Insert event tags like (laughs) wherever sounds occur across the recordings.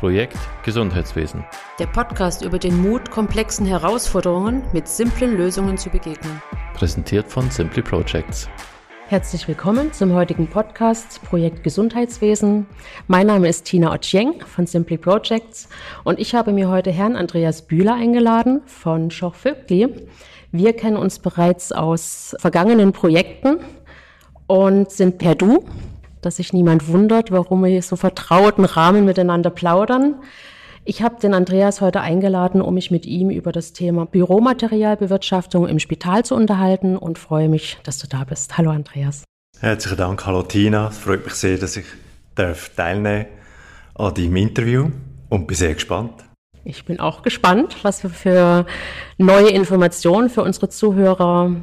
Projekt Gesundheitswesen. Der Podcast über den Mut, komplexen Herausforderungen mit simplen Lösungen zu begegnen. Präsentiert von Simply Projects. Herzlich willkommen zum heutigen Podcast Projekt Gesundheitswesen. Mein Name ist Tina Otjeng von Simply Projects und ich habe mir heute Herrn Andreas Bühler eingeladen von Schoch Vögli. Wir kennen uns bereits aus vergangenen Projekten und sind per Du dass sich niemand wundert, warum wir hier so vertrauten Rahmen miteinander plaudern. Ich habe den Andreas heute eingeladen, um mich mit ihm über das Thema Büromaterialbewirtschaftung im Spital zu unterhalten und freue mich, dass du da bist. Hallo Andreas. Herzlichen Dank, hallo Tina. Es freut mich sehr, dass ich darf teilnehmen an deinem Interview und bin sehr gespannt. Ich bin auch gespannt, was wir für neue Informationen für unsere Zuhörer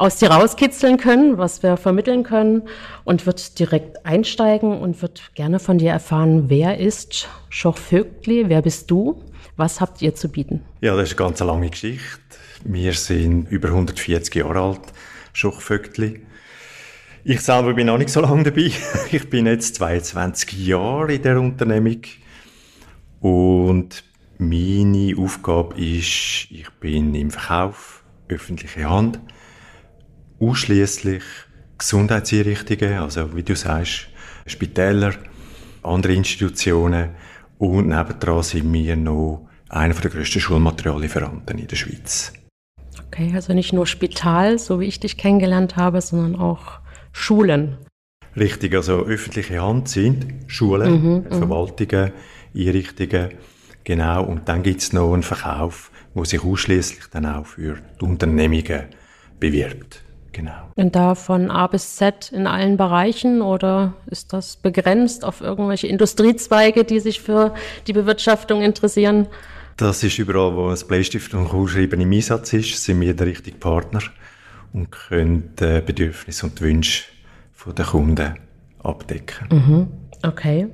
aus dir rauskitzeln können, was wir vermitteln können und wird direkt einsteigen und wird gerne von dir erfahren, wer ist Schoch Vögtli, wer bist du, was habt ihr zu bieten? Ja, das ist eine ganz lange Geschichte. Wir sind über 140 Jahre alt, Schoch Vögtli. Ich selber bin noch nicht so lange dabei. (laughs) Ich bin jetzt 22 Jahre in der Unternehmung und meine Aufgabe ist, ich bin im Verkauf, öffentliche Hand ausschließlich Gesundheitseinrichtungen, also wie du sagst, Spitäler, andere Institutionen und nebendran sind wir noch einer der grössten Schulmateriallieferanten in der Schweiz. Okay, also nicht nur Spital, so wie ich dich kennengelernt habe, sondern auch Schulen. Richtig, also öffentliche Hand sind Schulen, mhm, mhm. Verwaltungen, Einrichtungen, genau. Und dann gibt es noch einen Verkauf, wo sich ausschließlich dann auch für die Unternehmungen bewirbt. Genau. Und da von A bis Z in allen Bereichen oder ist das begrenzt auf irgendwelche Industriezweige, die sich für die Bewirtschaftung interessieren? Das ist überall, wo ein Bleistift und Kugelschreiben im Einsatz ist, sind wir der richtige Partner und können die Bedürfnisse und die Wünsche der Kunden abdecken. Mhm. Okay.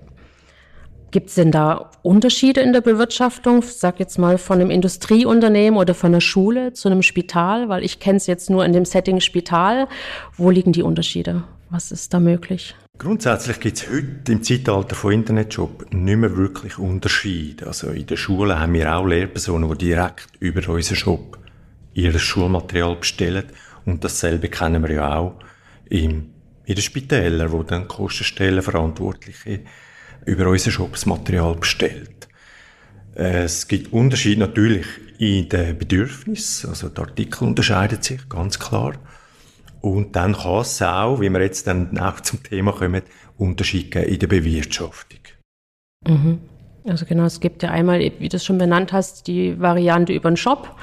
Gibt es denn da Unterschiede in der Bewirtschaftung, sag jetzt mal von einem Industrieunternehmen oder von einer Schule zu einem Spital? Weil ich kenne es jetzt nur in dem Setting Spital. Wo liegen die Unterschiede? Was ist da möglich? Grundsätzlich gibt es heute im Zeitalter von Internetjob nicht mehr wirklich Unterschiede. Also in der Schule haben wir auch Lehrpersonen, die direkt über unseren Shop ihr Schulmaterial bestellen. Und dasselbe kennen wir ja auch im, in den Spitälern, wo dann Kostenstellen Verantwortliche über unser Shopsmaterial bestellt. Es gibt Unterschiede natürlich in den Bedürfnissen, also der Artikel unterscheidet sich ganz klar. Und dann kann es auch, wie wir jetzt dann auch zum Thema kommen, Unterschiede in der Bewirtschaftung. Mhm. Also genau, es gibt ja einmal, wie du es schon benannt hast, die Variante über den Shop.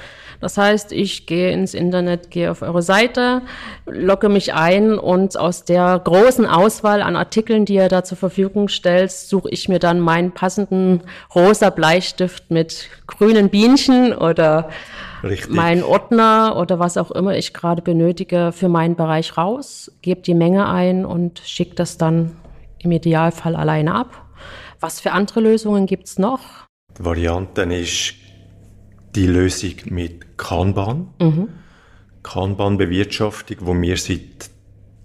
Das heißt, ich gehe ins Internet, gehe auf eure Seite, logge mich ein und aus der großen Auswahl an Artikeln, die ihr da zur Verfügung stellt, suche ich mir dann meinen passenden rosa Bleistift mit grünen Bienchen oder Richtig. meinen Ordner oder was auch immer ich gerade benötige für meinen Bereich raus, gebe die Menge ein und schicke das dann im Idealfall alleine ab. Was für andere Lösungen gibt's noch? Varianten ist die Lösung mit Kanban. Mhm. Kanban-Bewirtschaftung, wo wir seit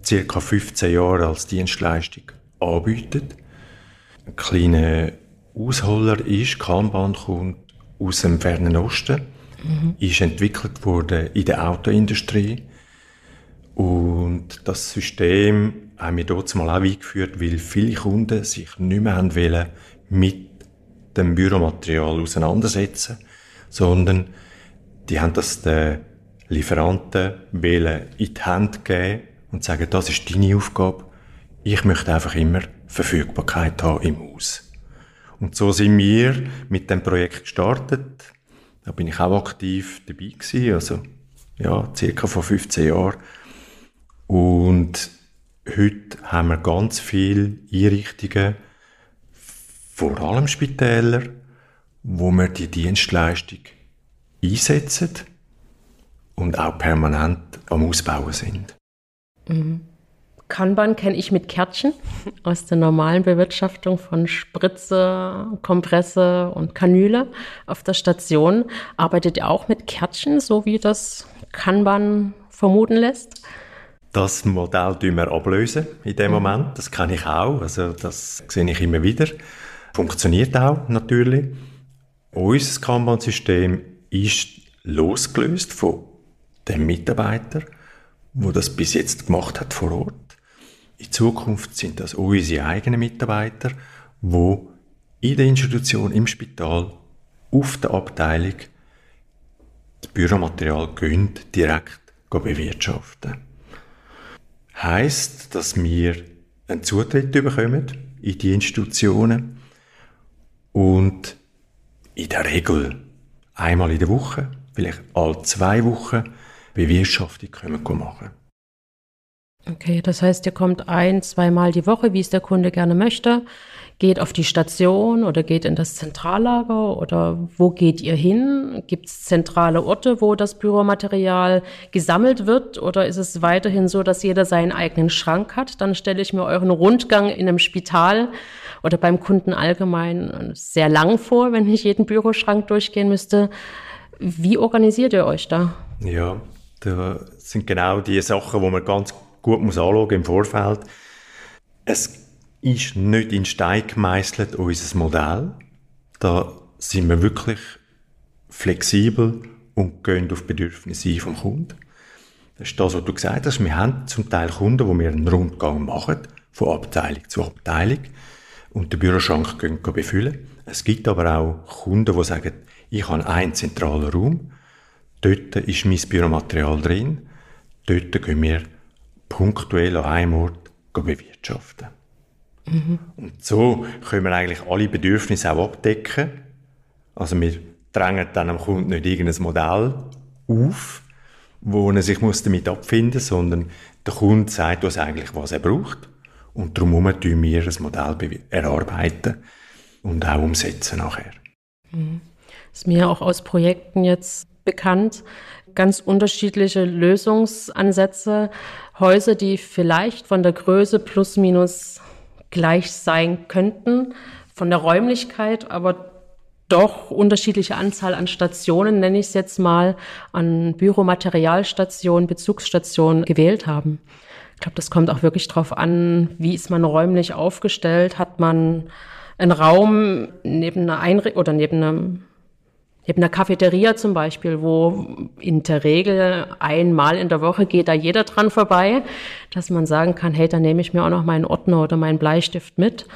ca. 15 Jahren als Dienstleistung anbieten. Ein kleiner Ausholer ist, Kanban kommt aus dem Fernen Osten, mhm. ist entwickelt worden in der Autoindustrie und das System haben wir dort mal auch eingeführt, weil viele Kunden sich nicht mehr haben wollen mit dem Büromaterial auseinandersetzen sondern die haben das den Lieferanten in die Hand geben und sagen, das ist deine Aufgabe. Ich möchte einfach immer Verfügbarkeit haben im Haus. Und so sind wir mit dem Projekt gestartet. Da bin ich auch aktiv dabei gewesen, also ja, circa vor 15 Jahren. Und heute haben wir ganz viele Einrichtungen, vor allem Spitäler, wo wir die Dienstleistung einsetzen und auch permanent am Ausbauen sind. Mhm. Kanban kenne ich mit Kärtchen aus der normalen Bewirtschaftung von Spritze, Kompresse und Kanüle auf der Station. Arbeitet ihr auch mit Kärtchen, so wie das Kanban vermuten lässt? Das Modell tun wir ablösen in dem mhm. Moment. Das kann ich auch. Also das sehe ich immer wieder. Funktioniert auch natürlich. Unser Kanban-System ist losgelöst von dem Mitarbeiter, wo das bis jetzt gemacht hat vor Ort. In Zukunft sind das unsere eigenen Mitarbeiter, wo in der Institution, im Spital, auf der Abteilung das Büromaterial gehen, direkt bewirtschaften. Heißt, dass wir einen Zutritt bekommen in die Institutionen und in der Regel einmal in der Woche, vielleicht alle zwei Wochen, Bewirtschaftung können machen Okay, das heißt, ihr kommt ein, zweimal die Woche, wie es der Kunde gerne möchte, geht auf die Station oder geht in das Zentrallager oder wo geht ihr hin? Gibt es zentrale Orte, wo das Büromaterial gesammelt wird oder ist es weiterhin so, dass jeder seinen eigenen Schrank hat? Dann stelle ich mir euren Rundgang in einem Spital oder beim Kunden allgemein sehr lang vor, wenn ich jeden Büroschrank durchgehen müsste. Wie organisiert ihr euch da? Ja, da sind genau die Sachen, wo man ganz gut muss anschauen im Vorfeld. Es ist nicht in Stein gemeißelt, unser Modell. Da sind wir wirklich flexibel und gehen auf Bedürfnisse vom Kunden. Das ist das, was du gesagt hast. Wir haben zum Teil Kunden, wo wir einen Rundgang machen, von Abteilung zu Abteilung und den Büroschrank gehen befüllen. Es gibt aber auch Kunden, die sagen, ich habe einen zentralen Raum, dort ist mein Büromaterial drin, dort gehen wir punktuell an einem Ort bewirtschaften. Mhm. Und so können wir eigentlich alle Bedürfnisse auch abdecken. Also wir drängen dann am Kunden nicht irgendein Modell auf, wo er sich muss damit abfinden muss, sondern der Kunde sagt uns eigentlich, was er braucht. Und darum tun wir ein Modell erarbeiten und auch umsetzen nachher. Mhm. ist mir auch aus Projekten jetzt bekannt, ganz unterschiedliche Lösungsansätze. Häuser, die vielleicht von der Größe plus minus gleich sein könnten, von der Räumlichkeit, aber doch unterschiedliche Anzahl an Stationen, nenne ich es jetzt mal, an Büromaterialstationen, Bezugsstationen gewählt haben. Ich glaube, das kommt auch wirklich darauf an, wie ist man räumlich aufgestellt? Hat man einen Raum neben einer Einrichtung oder neben einem neben einer Cafeteria zum Beispiel, wo in der Regel einmal in der Woche geht da jeder dran vorbei, dass man sagen kann, hey, da nehme ich mir auch noch meinen Ordner oder meinen Bleistift mit.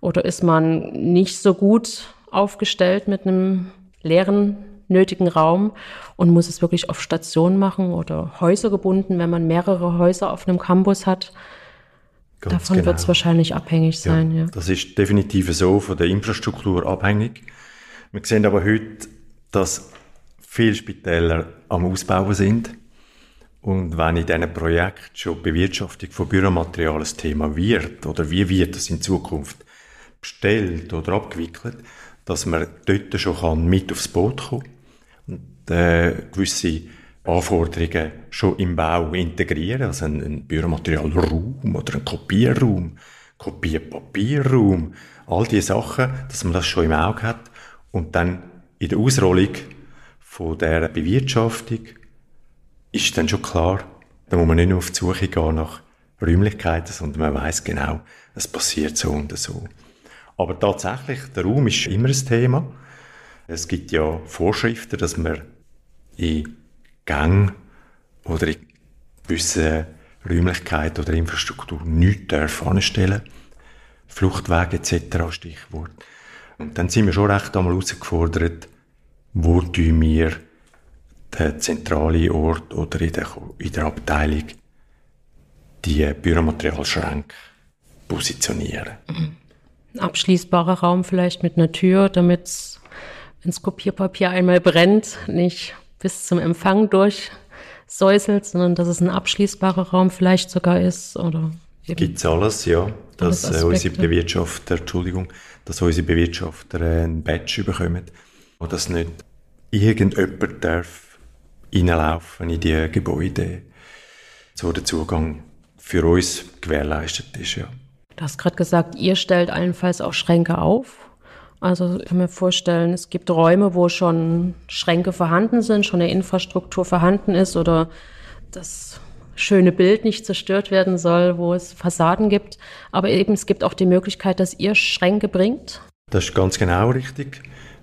Oder ist man nicht so gut aufgestellt mit einem leeren nötigen Raum und muss es wirklich auf Station machen oder Häuser gebunden, wenn man mehrere Häuser auf einem Campus hat. Ganz Davon genau. wird es wahrscheinlich abhängig sein. Ja, ja, Das ist definitiv so von der Infrastruktur abhängig. Wir sehen aber heute, dass viele Spitäler am Ausbauen sind. Und wenn in diesem Projekt schon die Bewirtschaftung von Büromaterial ein Thema wird, oder wie wird das in Zukunft bestellt oder abgewickelt, dass man dort schon kann mit aufs Boot kommen äh, gewisse Anforderungen schon im Bau integrieren, also ein, ein Büromaterialraum oder ein Kopierraum, Kopierpapierraum, all diese Sachen, dass man das schon im Auge hat und dann in der Ausrollung von der Bewirtschaftung ist dann schon klar, da muss man nicht nur auf die Suche gehen nach Räumlichkeiten, sondern man weiß genau, es passiert so und so. Aber tatsächlich, der Raum ist immer ein Thema. Es gibt ja Vorschriften, dass man in Gängen oder in gewissen Räumlichkeiten oder Infrastruktur nichts anstellen. Fluchtwege etc. Stichwort. Und dann sind wir schon recht einmal herausgefordert, wo wir den zentralen Ort oder in der, in der Abteilung die Büromaterialschränke positionieren. Ein abschließbarer Raum vielleicht mit einer Tür, damit wenn das Kopierpapier einmal brennt, nicht bis zum Empfang durchsäuselt, sondern dass es ein abschließbarer Raum vielleicht sogar ist oder Gibt es alles, ja. Dass äh, unsere Bewirtschafter, Entschuldigung, dass unsere Bewirtschafter äh, einen Badge bekommen. Und dass nicht irgendjemand darf reinlaufen in die Gebäude, so der Zugang für uns gewährleistet ist, ja. Du hast gerade gesagt, ihr stellt allenfalls auch Schränke auf. Also ich kann mir vorstellen, es gibt Räume, wo schon Schränke vorhanden sind, schon eine Infrastruktur vorhanden ist oder das schöne Bild nicht zerstört werden soll, wo es Fassaden gibt. Aber eben es gibt auch die Möglichkeit, dass ihr Schränke bringt. Das ist ganz genau richtig.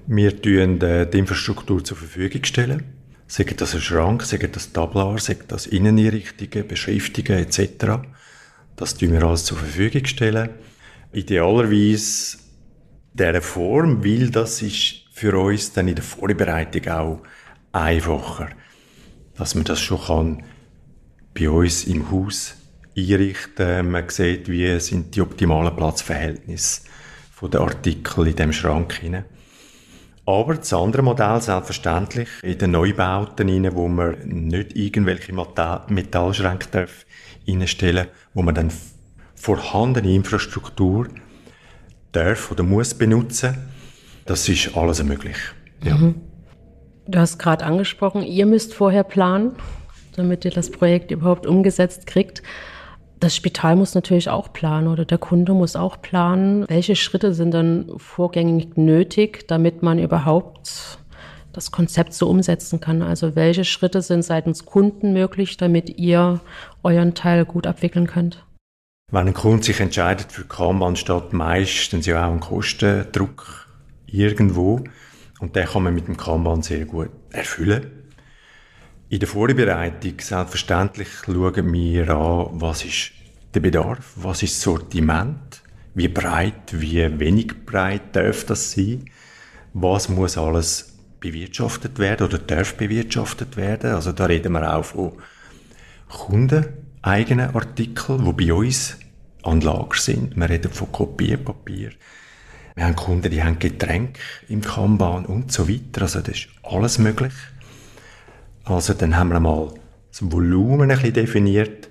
Wir stellen äh, die Infrastruktur zur Verfügung stellen. Sagen das ein Schrank, sagen das Tablar, sagen das Inneneinrichtungen, Beschriftungen etc. Das tun wir alles zur Verfügung stellen. Idealerweise dieser Form, weil das ist für uns dann in der Vorbereitung auch einfacher, dass man das schon kann bei uns im Haus einrichten. Man sieht, wie sind die optimalen Platzverhältnisse von den Artikeln in dem Schrank hinein. Aber das andere Modell selbstverständlich in den Neubauten rein, wo man nicht irgendwelche Metallschränke darf wo man dann vorhandene Infrastruktur darf oder muss benutzen. Das ist alles möglich. Ja. Mhm. Du hast gerade angesprochen, ihr müsst vorher planen, damit ihr das Projekt überhaupt umgesetzt kriegt. Das Spital muss natürlich auch planen oder der Kunde muss auch planen. Welche Schritte sind dann vorgängig nötig, damit man überhaupt das Konzept so umsetzen kann? Also welche Schritte sind seitens Kunden möglich, damit ihr euren Teil gut abwickeln könnt? Wenn ein Kunde sich entscheidet für Kanban, steht meistens ja auch ein Kostendruck irgendwo. Und den kann man mit dem Kanban sehr gut erfüllen. In der Vorbereitung selbstverständlich schauen wir an, was ist der Bedarf, was ist das Sortiment, wie breit, wie wenig breit darf das sein, was muss alles bewirtschaftet werden oder darf bewirtschaftet werden. Also da reden wir auch von kundeneigenen Artikeln, die bei uns an Lager sind. Wir reden von Kopierpapier. Wir haben Kunden, die haben Getränke im Kanban und so weiter. Also das ist alles möglich. Also dann haben wir mal das Volumen ein bisschen definiert.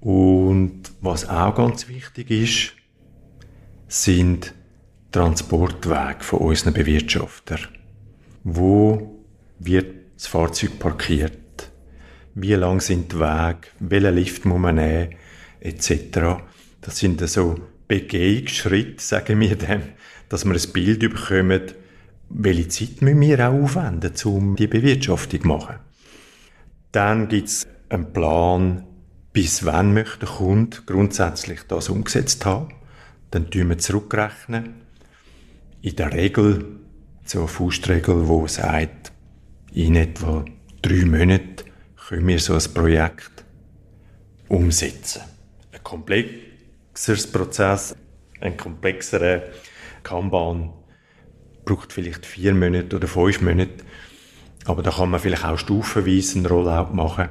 Und was auch ganz wichtig ist, sind Transportwege von unseren Bewirtschaftern. Wo wird das Fahrzeug parkiert? Wie lang sind die Wege? Welchen Lift muss man nehmen? Etc. Das sind so Begehungsschritte, sagen wir dem, dass wir ein Bild bekommen, welche Zeit müssen wir auch aufwenden, um die Bewirtschaftung zu machen. Dann gibt es einen Plan, bis wann möchte der Kunde grundsätzlich das umgesetzt haben. Dann tun wir zurückrechnen. In der Regel, so eine Faustregel, die sagt, in etwa drei Monaten können wir so ein Projekt umsetzen. Ein komplexeres Prozess, ein komplexerer Kanban braucht vielleicht vier Monate oder fünf Monate. Aber da kann man vielleicht auch stufenweise einen Rollout machen,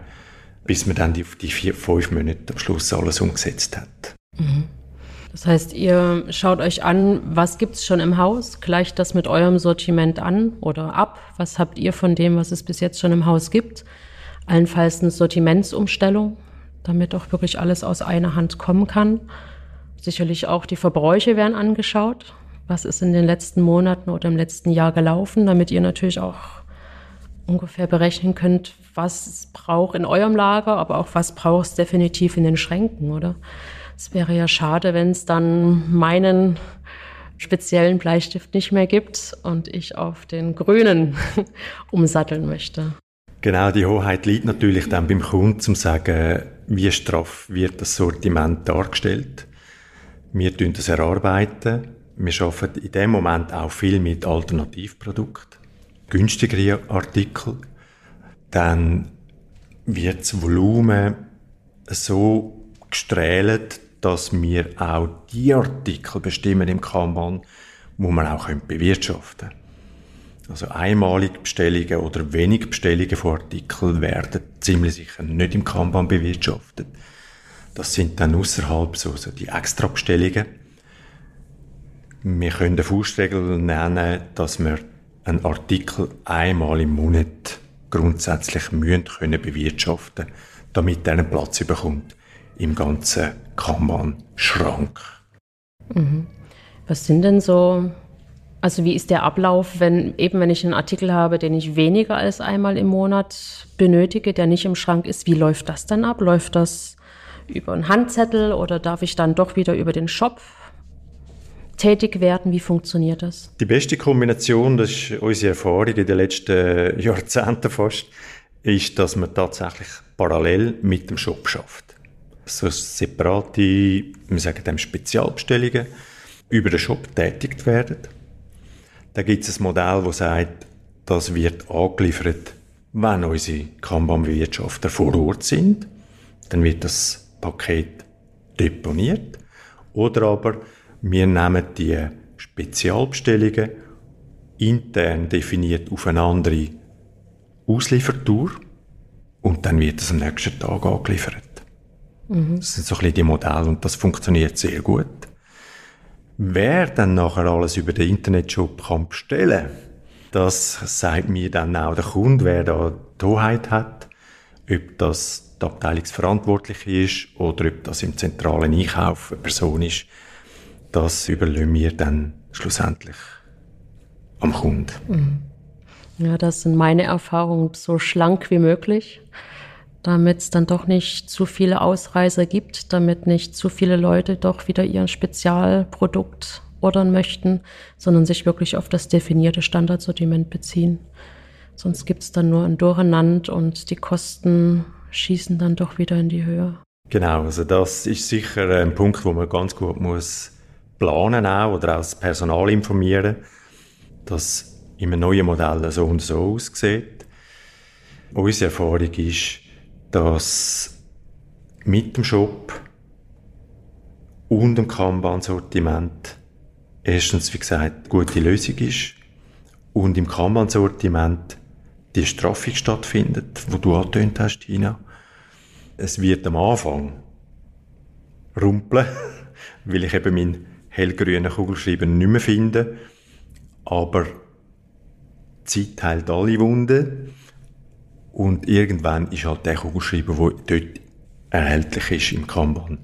bis man dann die, die vier, fünf Monate am Schluss alles umgesetzt hat. Mhm. Das heißt, ihr schaut euch an, was gibt es schon im Haus, gleicht das mit eurem Sortiment an oder ab. Was habt ihr von dem, was es bis jetzt schon im Haus gibt? Allenfalls eine Sortimentsumstellung, damit auch wirklich alles aus einer Hand kommen kann. Sicherlich auch die Verbräuche werden angeschaut was ist in den letzten Monaten oder im letzten Jahr gelaufen, damit ihr natürlich auch ungefähr berechnen könnt, was braucht in eurem Lager, aber auch was braucht es definitiv in den Schränken, oder? Es wäre ja schade, wenn es dann meinen speziellen Bleistift nicht mehr gibt und ich auf den grünen (laughs) umsatteln möchte. Genau, die Hoheit liegt natürlich dann beim Kunden, zum sagen, wie straff wird das Sortiment dargestellt. Wir tun das erarbeiten wir arbeiten in dem Moment auch viel mit Alternativprodukten, günstigere Artikel. Dann wird das Volumen so gestrählt, dass wir auch die Artikel bestimmen im Kanban, wo man auch bewirtschaften können. Also einmalige Bestellungen oder wenig Bestellungen von Artikeln werden ziemlich sicher nicht im Kanban bewirtschaftet. Das sind dann außerhalb so, so die Extra-Bestellungen wir können eine Faustregel nennen, dass wir einen Artikel einmal im Monat grundsätzlich müssen können bewirtschaften, damit er einen Platz bekommt im ganzen Kanban-Schrank. Mhm. Was sind denn so, also wie ist der Ablauf, wenn eben wenn ich einen Artikel habe, den ich weniger als einmal im Monat benötige, der nicht im Schrank ist, wie läuft das dann ab? Läuft das über einen Handzettel oder darf ich dann doch wieder über den Shop tätig werden? Wie funktioniert das? Die beste Kombination, das ist unsere Erfahrung in den letzten Jahrzehnten fast, ist, dass man tatsächlich parallel mit dem Shop schafft. So separate, wir sagen dem Spezialbestellungen, über den Shop tätigt werden. Da gibt es ein Modell, das sagt, das wird angeliefert, wenn unsere Kanban-Bewirtschafter vor Ort sind. Dann wird das Paket deponiert. Oder aber wir nehmen die Spezialbestellungen intern definiert auf eine andere Ausliefertour und dann wird es am nächsten Tag angeliefert. Mhm. Das sind so ein bisschen die Modelle und das funktioniert sehr gut. Wer dann nachher alles über den Internetshop kann bestellen das sagt mir dann auch der Kunde, wer da die Hoheit hat, ob das die Abteilungsverantwortliche ist oder ob das im zentralen Einkauf eine Person ist, das überlassen wir dann schlussendlich am Kunden. Mhm. Ja, das sind meine Erfahrungen so schlank wie möglich, damit es dann doch nicht zu viele Ausreißer gibt, damit nicht zu viele Leute doch wieder ihren Spezialprodukt ordern möchten, sondern sich wirklich auf das definierte Standardsortiment beziehen. Sonst gibt es dann nur ein Durcheinander und die Kosten schießen dann doch wieder in die Höhe. Genau, also das ist sicher ein Punkt, wo man ganz gut muss planen auch oder auch das Personal informieren, dass einem neuen Modell so und so aussieht. Unsere Erfahrung ist, dass mit dem Shop und dem Kanban-Sortiment erstens, wie gesagt, gute Lösung ist und im Kanban-Sortiment die Straffung stattfindet, wo du angetönt hast, Tina. Es wird am Anfang rumpeln, (laughs) weil ich eben meinen hellgrünen Kugelschreiber nicht mehr finde, aber Zeit heilt alle Wunden. Und irgendwann ist halt der Kugelschreiber, der dort erhältlich ist im Kanban,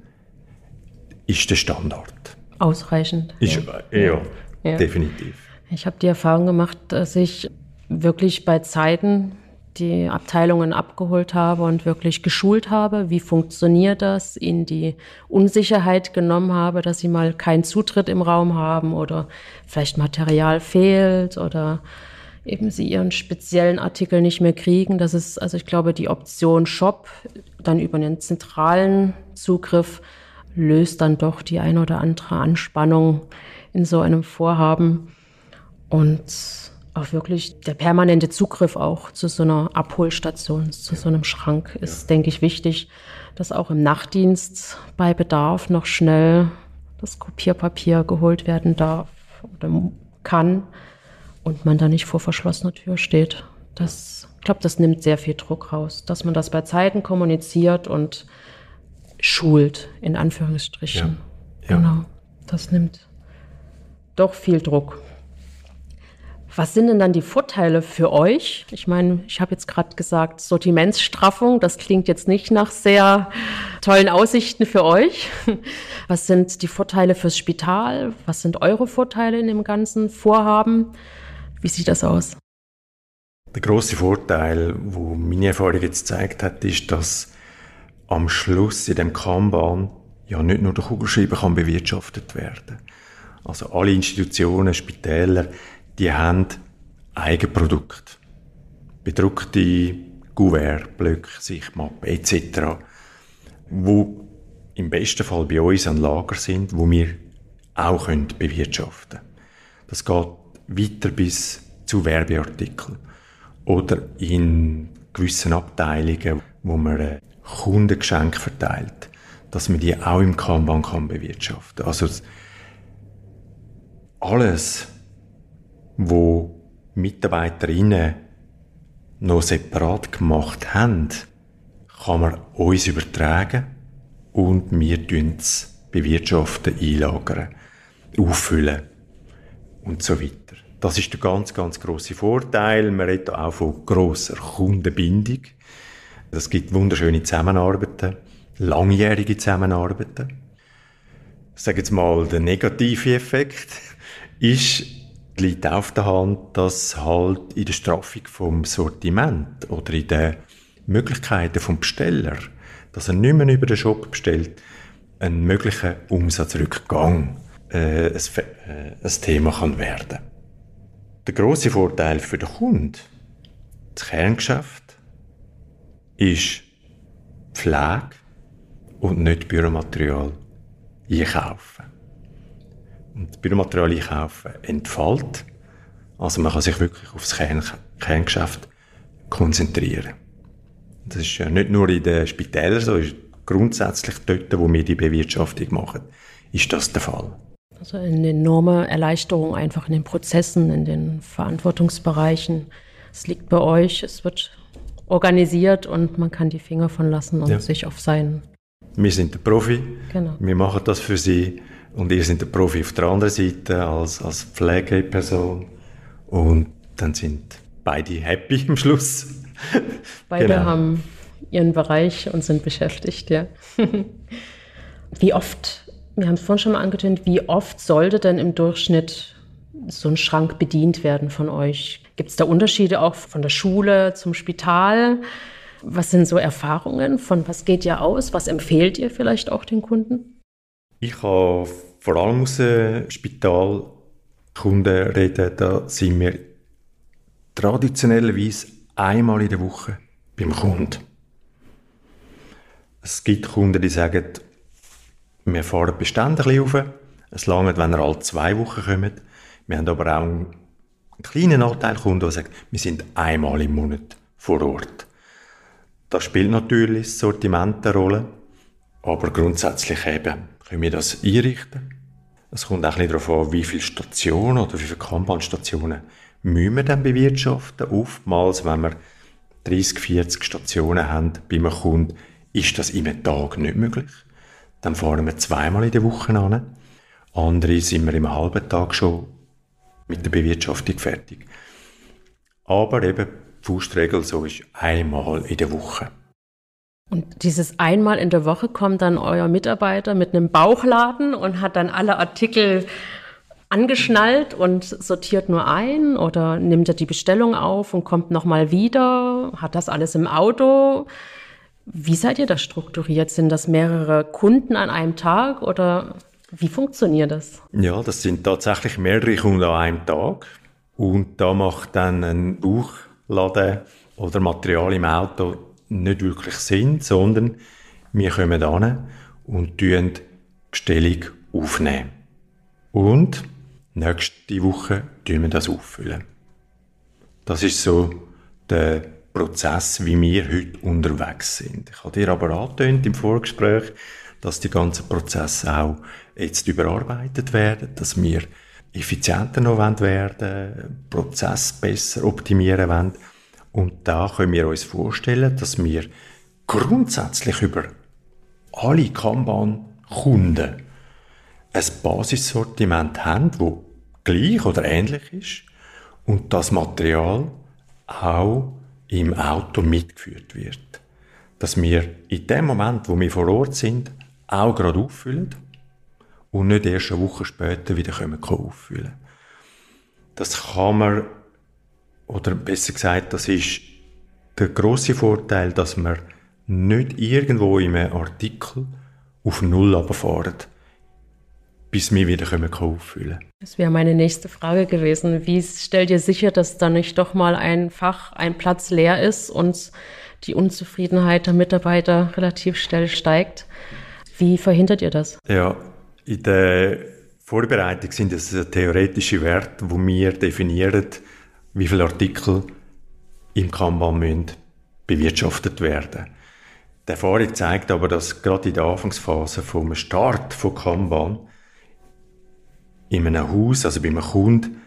ist der Standard. Ausreichend. Ist, ja. Ja, ja, definitiv. Ich habe die Erfahrung gemacht, dass ich wirklich bei Zeiten die Abteilungen abgeholt habe und wirklich geschult habe, wie funktioniert das, ihnen die Unsicherheit genommen habe, dass sie mal keinen Zutritt im Raum haben oder vielleicht Material fehlt oder eben sie ihren speziellen Artikel nicht mehr kriegen. Das ist, also ich glaube, die Option Shop dann über einen zentralen Zugriff löst dann doch die ein oder andere Anspannung in so einem Vorhaben. Und auch wirklich der permanente Zugriff auch zu so einer Abholstation, zu so einem Schrank ist, denke ich, wichtig, dass auch im Nachtdienst bei Bedarf noch schnell das Kopierpapier geholt werden darf oder kann und man da nicht vor verschlossener Tür steht. Das, ich glaube, das nimmt sehr viel Druck raus, dass man das bei Zeiten kommuniziert und schult, in Anführungsstrichen. Ja. Ja. Genau. Das nimmt doch viel Druck. Was sind denn dann die Vorteile für euch? Ich meine, ich habe jetzt gerade gesagt, Sortimentsstraffung, das klingt jetzt nicht nach sehr tollen Aussichten für euch. (laughs) Was sind die Vorteile fürs Spital? Was sind eure Vorteile in dem ganzen Vorhaben? Wie sieht das aus? Der große Vorteil, wo meine Erfahrung jetzt gezeigt hat, ist, dass am Schluss in dem Kanban ja nicht nur der Kugelschreiber kann bewirtschaftet werden. Also alle Institutionen, Spitäler, die haben Eigenprodukte. Bedruckte Gouverne, Blöcke, Sichtmappen etc., wo im besten Fall bei uns an Lager sind, wo wir auch bewirtschaften können. Das geht weiter bis zu Werbeartikeln oder in gewissen Abteilungen, wo man äh, Kundengeschenke verteilt, dass man die auch im Kanban kann bewirtschaften. Also alles, wo Mitarbeiterinnen noch separat gemacht haben, kann man uns übertragen und wir es bewirtschaften, einlagern, auffüllen und so weiter. Das ist der ganz, ganz große Vorteil. Man redet auch von grosser Kundenbindung. Es gibt wunderschöne Zusammenarbeiten, langjährige Zusammenarbeiten. Ich sage jetzt mal, der negative Effekt ist, liegt auf der Hand, dass halt in der Straffung vom Sortiment oder in den Möglichkeiten vom Besteller, dass er nicht mehr über den Shop bestellt, ein möglicher Umsatzrückgang äh, ein, äh, ein Thema kann werden. Der große Vorteil für den Kunden, das Kerngeschäft, ist Pflege und nicht Büromaterial einkaufen. und Büromaterial einkaufen entfällt. Also man kann sich wirklich aufs Kern Kerngeschäft konzentrieren. Das ist ja nicht nur in den Spitälern so, ist grundsätzlich dort, wo wir die Bewirtschaftung machen, ist das der Fall. Also eine enorme Erleichterung einfach in den Prozessen, in den Verantwortungsbereichen. Es liegt bei euch, es wird organisiert und man kann die Finger von lassen und ja. sich auf sein. Wir sind der Profi, genau. wir machen das für Sie und ihr seid der Profi auf der anderen Seite als, als Pflegeperson und dann sind beide happy am Schluss. (laughs) Beide genau. haben ihren Bereich und sind beschäftigt, ja. (laughs) wie oft, wir haben es vorhin schon mal angetönt, wie oft sollte denn im Durchschnitt so ein Schrank bedient werden von euch? Gibt es da Unterschiede auch von der Schule zum Spital? Was sind so Erfahrungen? Von was geht ihr aus? Was empfehlt ihr vielleicht auch den Kunden? Ich habe vor allem aus dem Spital Kunden reden, da sind wir traditionellerweise einmal in der Woche beim Kunden. Es gibt Kunden, die sagen, wir fahren bisschen rauf. Es langt, wenn er alle zwei Wochen kommt. Wir haben aber auch einen kleinen Anteil Kunden, die sagen, wir sind einmal im Monat vor Ort. Da spielt natürlich das Sortiment eine Rolle, aber grundsätzlich eben können wir das einrichten. Es kommt auch ein darauf an, wie viele Stationen oder wie viele Kanban-Stationen müssen wir dann bewirtschaften. Oftmals, wenn wir 30, 40 Stationen haben bei einem Kunden, ist das einem Tag nicht möglich. Dann fahren wir zweimal in der Woche an. Andere sind wir im halben Tag schon mit der Bewirtschaftung fertig. Aber eben, die Faustregel so ist einmal in der Woche. Und dieses einmal in der Woche kommt dann euer Mitarbeiter mit einem Bauchladen und hat dann alle Artikel angeschnallt und sortiert nur ein oder nimmt er die Bestellung auf und kommt nochmal wieder? Hat das alles im Auto? Wie seid ihr da strukturiert? Sind das mehrere Kunden an einem Tag oder wie funktioniert das? Ja, das sind tatsächlich mehrere Kunden an einem Tag. Und da macht dann ein Bauchladen oder Material im Auto nicht wirklich Sinn, sondern wir kommen an und tun Bestellung aufnehmen. Und nächste Woche tun wir das auffüllen. Das ist so der Prozess, wie wir heute unterwegs sind. Ich habe dir aber angetönt im Vorgespräch, dass die ganzen Prozesse auch jetzt überarbeitet werden, dass wir effizienter noch werden Prozess besser optimieren wollen. Und da können wir uns vorstellen, dass wir grundsätzlich über alle Kanban-Kunden ein Basissortiment haben, das gleich oder ähnlich ist und das Material auch im Auto mitgeführt wird. Dass wir in dem Moment, wo wir vor Ort sind, auch gerade auffüllen und nicht erst eine Woche später wieder können auffüllen Das kann man, oder besser gesagt, das ist der große Vorteil, dass man nicht irgendwo in einem Artikel auf Null runterfahren, bis wir wieder auffüllen können. Das wäre meine nächste Frage gewesen. Wie stellt ihr sicher, dass da nicht doch mal ein Fach, ein Platz leer ist und die Unzufriedenheit der Mitarbeiter relativ schnell steigt? Wie verhindert ihr das? Ja, in der Vorbereitung sind es theoretische Werte, wo wir definieren, wie viele Artikel im Kanban müssen bewirtschaftet werden. Die Erfahrung zeigt aber, dass gerade in der Anfangsphase vom Start von Kanban in einem Haus, also bei einem Kunden,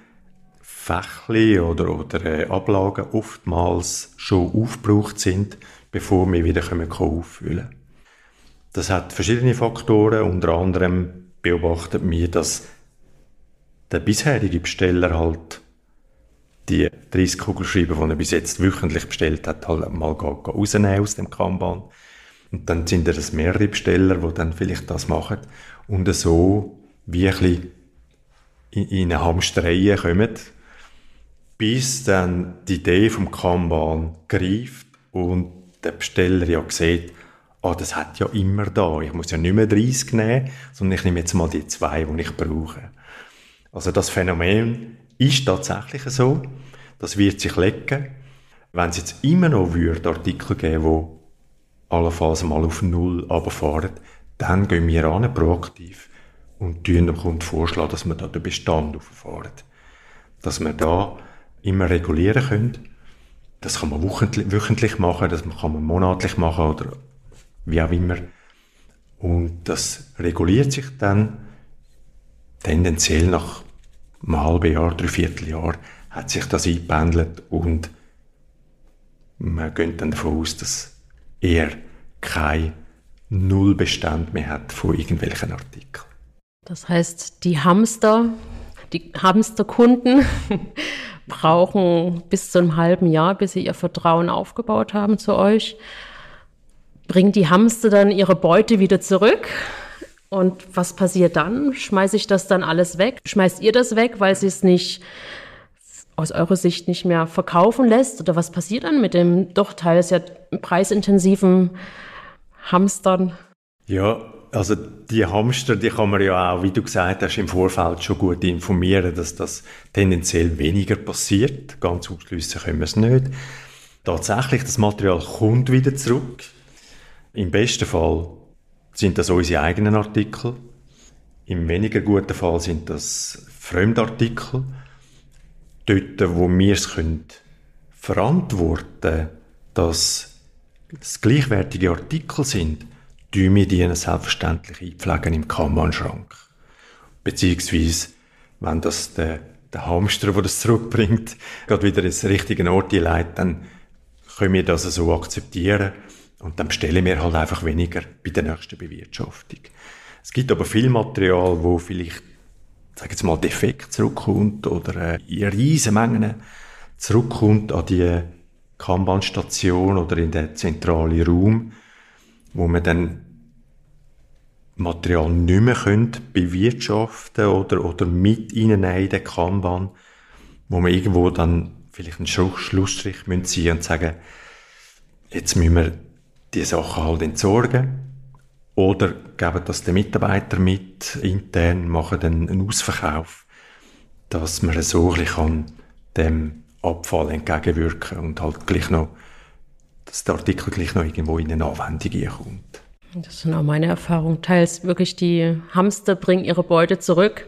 Fächli oder, oder äh, Ablagen oftmals schon aufgebraucht sind, bevor wir wieder auffüllen können. Das hat verschiedene Faktoren, unter anderem beobachtet mir, dass der bisherige Besteller halt die 30 Kugelschreiber, die er bis jetzt wöchentlich bestellt hat, halt mal rausnehmen aus dem Kanban. Und dann sind es mehrere Besteller, die dann vielleicht das machen und so wie ein bisschen in eine Hamsterei kommen, bis dann die Idee vom Kanban greift und der Besteller ja sieht, oh, das hat ja immer da. Ich muss ja nicht mehr 30 nehmen, sondern ich nehme jetzt mal die zwei, die ich brauche. Also das Phänomen ist tatsächlich so. Das wird sich lecken. Wenn es jetzt immer noch würde, Artikel geben, die allenfalls mal auf Null runterfahren, dann gehen wir an, proaktiv und dem Kunden vorschlagen, dass wir da den Bestand auffahren. Dass wir da immer regulieren können. Das kann man wöchentlich machen, das kann man monatlich machen oder wie auch immer. Und das reguliert sich dann tendenziell nach einem halben Jahr, dreiviertel Jahr hat sich das eingependelt und man geht dann davon aus, dass er kein Nullbestand mehr hat von irgendwelchen Artikeln. Das heißt, die Hamster, die Hamsterkunden (laughs) brauchen bis zu einem halben Jahr, bis sie ihr Vertrauen aufgebaut haben zu euch. Bringen die Hamster dann ihre Beute wieder zurück? Und was passiert dann? Schmeiße ich das dann alles weg? Schmeißt ihr das weg, weil sie es nicht aus eurer Sicht nicht mehr verkaufen lässt? Oder was passiert dann mit dem doch teils ja preisintensiven Hamstern? Ja, also die Hamster, die kann man ja auch, wie du gesagt hast, im Vorfeld schon gut informieren, dass das tendenziell weniger passiert. Ganz ausschliessen können wir es nicht. Tatsächlich, das Material kommt wieder zurück. Im besten Fall sind das unsere eigenen Artikel. Im weniger guten Fall sind das Fremdartikel. Dort, wo wir es können verantworten dass es gleichwertige Artikel sind, tun wir die selbstverständlich einpflegen im Kanban-Schrank. Beziehungsweise, wenn das der, der Hamster, der das zurückbringt, gerade wieder ins richtige Ort leitet, dann können wir das so akzeptieren und dann bestellen wir halt einfach weniger bei der nächsten Bewirtschaftung. Es gibt aber viel Material, wo vielleicht, sag jetzt mal, defekt zurückkommt oder äh, in riesen Mengen zurückkommt an die Kanban-Station oder in den zentralen Raum, wo man dann Material nicht mehr können bewirtschaften oder, oder mit reinnehmen in den Kanban, wo man irgendwo dann vielleicht einen Schlussstrich ziehen und sagen, jetzt müssen wir die Sachen halt entsorgen. Oder geben das den Mitarbeiter mit, intern, machen dann einen Ausverkauf, dass man so ein bisschen dem Abfall entgegenwirken und halt gleich noch, dass der Artikel gleich noch irgendwo in eine Anwendung kommt. Das sind auch meine Erfahrungen. Teils wirklich die Hamster bringen ihre Beute zurück,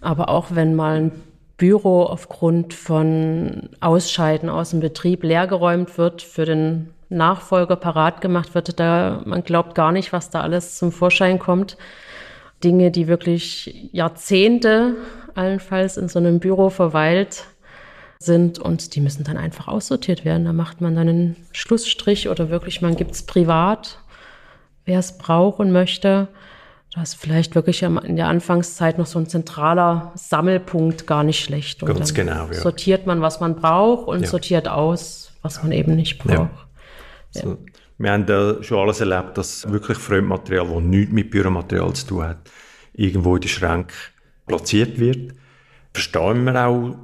aber auch wenn mal ein Büro aufgrund von Ausscheiden aus dem Betrieb leergeräumt wird für den Nachfolger parat gemacht wird, da man glaubt gar nicht, was da alles zum Vorschein kommt. Dinge, die wirklich Jahrzehnte allenfalls in so einem Büro verweilt sind und die müssen dann einfach aussortiert werden. Da macht man dann einen Schlussstrich oder wirklich man gibt es privat, wer es braucht und möchte. Das ist vielleicht wirklich in der Anfangszeit noch so ein zentraler Sammelpunkt gar nicht schlecht. Und Ganz genau, ja. Sortiert man, was man braucht und ja. sortiert aus, was man eben nicht braucht. Ja. Also, wir haben da schon alles erlebt, dass wirklich Fremdmaterial, das nichts mit Büromaterial zu tun hat, irgendwo in den Schrank platziert wird. Verstehen wir auch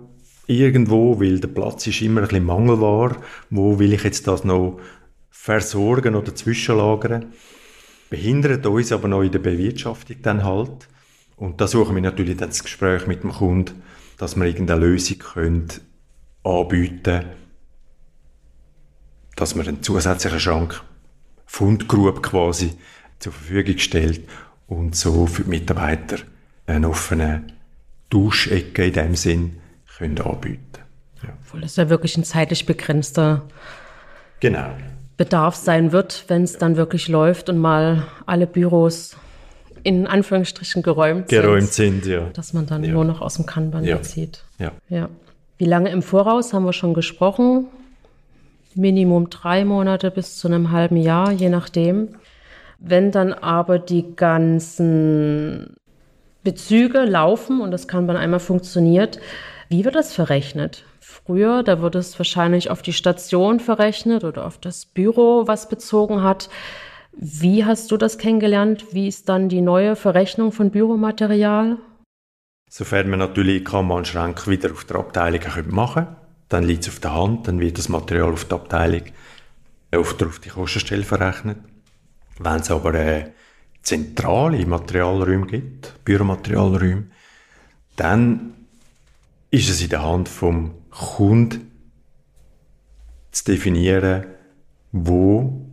irgendwo, weil der Platz ist immer ein bisschen mangelbar. Wo will ich jetzt das noch versorgen oder zwischenlagern? Behindert uns aber noch in der Bewirtschaftung dann halt. Und da suchen wir natürlich dann das Gespräch mit dem Kunden, dass wir irgendeine Lösung können anbieten können, dass man einen zusätzlichen Schrank, Fundgrube quasi, zur Verfügung stellt und so für die Mitarbeiter eine offene Duschecke in dem Sinn können anbieten ja. Das ja wirklich ein zeitlich begrenzter genau. Bedarf sein wird, wenn es dann wirklich läuft und mal alle Büros in Anführungsstrichen geräumt, geräumt sind, sind ja. dass man dann ja. nur noch aus dem Kanban ja. zieht. Ja. ja. Wie lange im Voraus haben wir schon gesprochen? Minimum drei Monate bis zu einem halben Jahr, je nachdem. Wenn dann aber die ganzen Bezüge laufen und das kann man einmal funktioniert, wie wird das verrechnet? Früher, da wurde es wahrscheinlich auf die Station verrechnet oder auf das Büro, was bezogen hat. Wie hast du das kennengelernt? Wie ist dann die neue Verrechnung von Büromaterial? Sofern man natürlich Schrank wieder auf der Abteilung machen können dann liegt es auf der Hand, dann wird das Material auf der Abteilung auf die Kostenstelle verrechnet. Wenn es aber äh, zentrale Materialräume gibt, Büromaterialräume, dann ist es in der Hand vom Kunden zu definieren, wo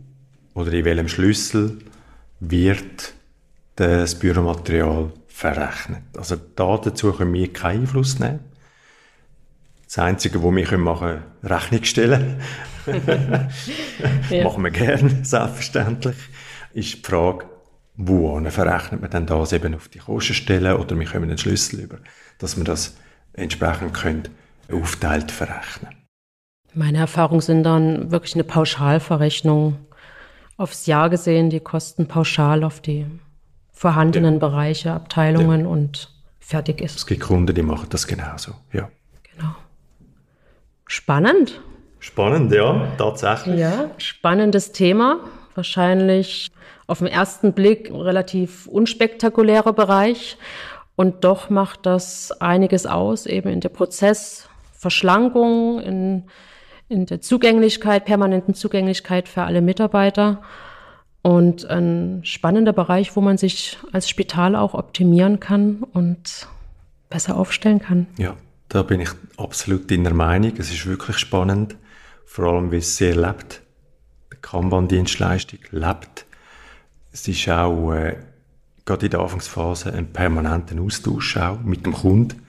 oder in welchem Schlüssel wird das Büromaterial verrechnet. Also da dazu können wir keinen Einfluss nehmen. Das Einzige, was wir machen können, Rechnung stellen. (laughs) (laughs) ja. Machen wir gerne, selbstverständlich. Ist die Frage, wo verrechnet man dann das eben auf die Kostenstelle oder wir kommen einen Schlüssel über, dass wir das entsprechend können aufteilt verrechnen. Meine Erfahrungen sind dann wirklich eine Pauschalverrechnung aufs Jahr gesehen, die Kosten pauschal auf die vorhandenen ja. Bereiche, Abteilungen ja. und fertig ist. Es gibt Kunden, die machen das genauso, ja. Genau. Spannend. Spannend, ja, tatsächlich. Ja, spannendes Thema. Wahrscheinlich auf den ersten Blick relativ unspektakulärer Bereich. Und doch macht das einiges aus, eben in der Prozessverschlankung, in, in der Zugänglichkeit, permanenten Zugänglichkeit für alle Mitarbeiter. Und ein spannender Bereich, wo man sich als Spital auch optimieren kann und besser aufstellen kann. Ja, da bin ich absolut in der Meinung. Es ist wirklich spannend, vor allem wie es sehr lebt. Die Kanban-Dienstleistung lebt. Es ist auch äh, gerade in der Anfangsphase einen permanenten Austausch auch mit dem Kunden.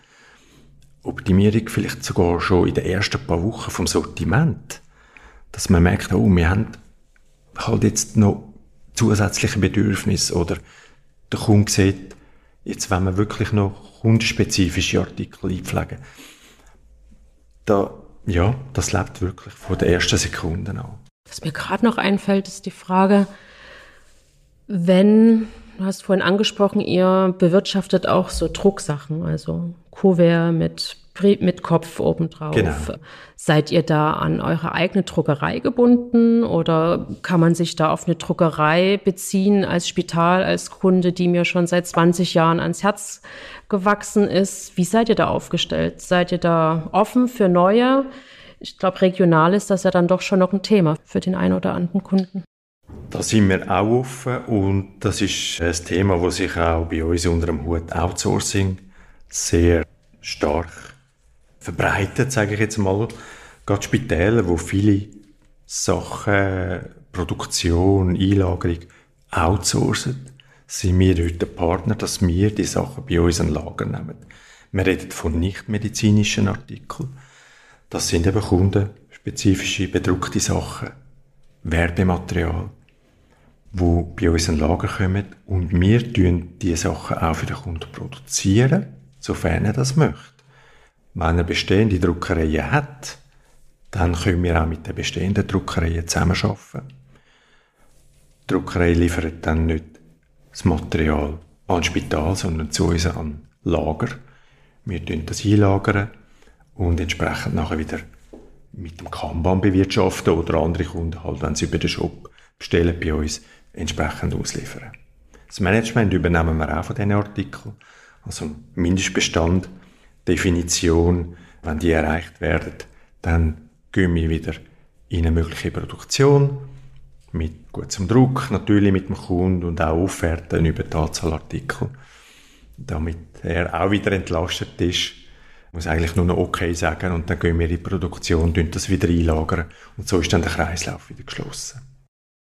Optimierung vielleicht sogar schon in den ersten paar Wochen vom Sortiment. Dass man merkt, oh, wir haben halt jetzt noch zusätzliche Bedürfnisse oder der Kunde sieht, jetzt wenn wir wirklich noch kundenspezifische Artikel einpflegen. Da, ja, das lebt wirklich von den ersten Sekunden an. Was mir gerade noch einfällt, ist die Frage, wenn Du hast vorhin angesprochen, ihr bewirtschaftet auch so Drucksachen, also Kuvert mit, mit Kopf obendrauf. Genau. Seid ihr da an eure eigene Druckerei gebunden oder kann man sich da auf eine Druckerei beziehen als Spital, als Kunde, die mir schon seit 20 Jahren ans Herz gewachsen ist? Wie seid ihr da aufgestellt? Seid ihr da offen für neue? Ich glaube, regional ist das ja dann doch schon noch ein Thema für den einen oder anderen Kunden. Da sind wir auch offen und das ist ein Thema, das sich auch bei uns unter dem Hut Outsourcing sehr stark verbreitet, sage ich jetzt mal. Gerade Spitäler, wo viele Sachen, Produktion, Einlagerung outsourcen, sind wir heute der Partner, dass wir die Sachen bei uns in Lager nehmen. Wir reden von nichtmedizinischen Artikeln. Das sind eben kundenspezifische bedruckte Sachen, Werbematerial wo bei uns in Lager kommen und wir tun diese Sachen auch für den Kunden produzieren, sofern er das möchte. Wenn er bestehende Druckereien hat, dann können wir auch mit den bestehenden Druckereien zusammenarbeiten. Die Druckerei liefert dann nicht das Material an Spital, sondern zu uns an Lager. Wir tun das einlagern und entsprechend nachher wieder mit dem Kanban bewirtschaften oder andere Kunden halt, wenn sie über den Shop bestellen bei uns, entsprechend ausliefern. Das Management übernehmen wir auch von diesen Artikeln. Also Mindestbestand, Definition, wenn die erreicht werden, dann gehen wir wieder in eine mögliche Produktion mit gutem Druck, natürlich mit dem Kunden und auch Offerten über die Anzahl Artikel, damit er auch wieder entlastet ist. muss eigentlich nur noch okay sagen und dann gehen wir in die Produktion, das wieder einlagern und so ist dann der Kreislauf wieder geschlossen.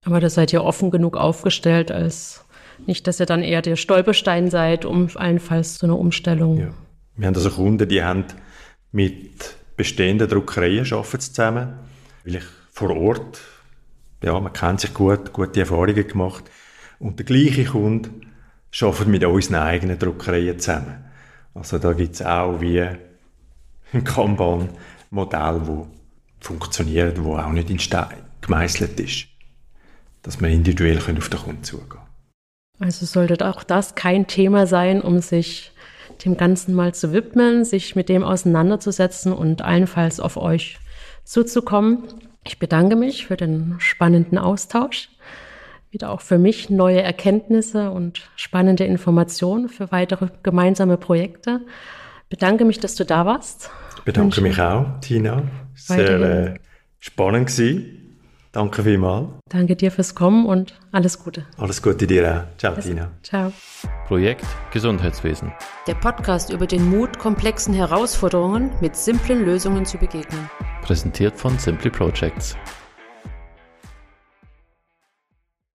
Aber da seid ihr offen genug aufgestellt, als nicht, dass ihr dann eher der Stolperstein seid, um allenfalls so eine Umstellung. Ja. Wir haben also Kunden, die haben mit bestehenden Druckereien arbeiten zusammen, weil ich vor Ort, ja, man kennt sich gut, gute Erfahrungen gemacht. Und der gleiche Kunde arbeitet mit unseren eigenen Druckereien zusammen. Also da gibt es auch wie ein Kanban-Modell, das funktioniert, wo auch nicht in Stein gemeißelt ist dass wir individuell auf den Kunden zugehen können. Also sollte auch das kein Thema sein, um sich dem Ganzen mal zu widmen, sich mit dem auseinanderzusetzen und allenfalls auf euch zuzukommen. Ich bedanke mich für den spannenden Austausch. Wieder auch für mich neue Erkenntnisse und spannende Informationen für weitere gemeinsame Projekte. Bedanke mich, dass du da warst. Ich bedanke mich auch, Tina. Sehr äh, spannend gewesen. Danke vielmals. Danke dir fürs Kommen und alles Gute. Alles Gute dir auch. Ciao, Tina. Ciao. Projekt Gesundheitswesen. Der Podcast über den Mut, komplexen Herausforderungen mit simplen Lösungen zu begegnen. Präsentiert von Simply Projects.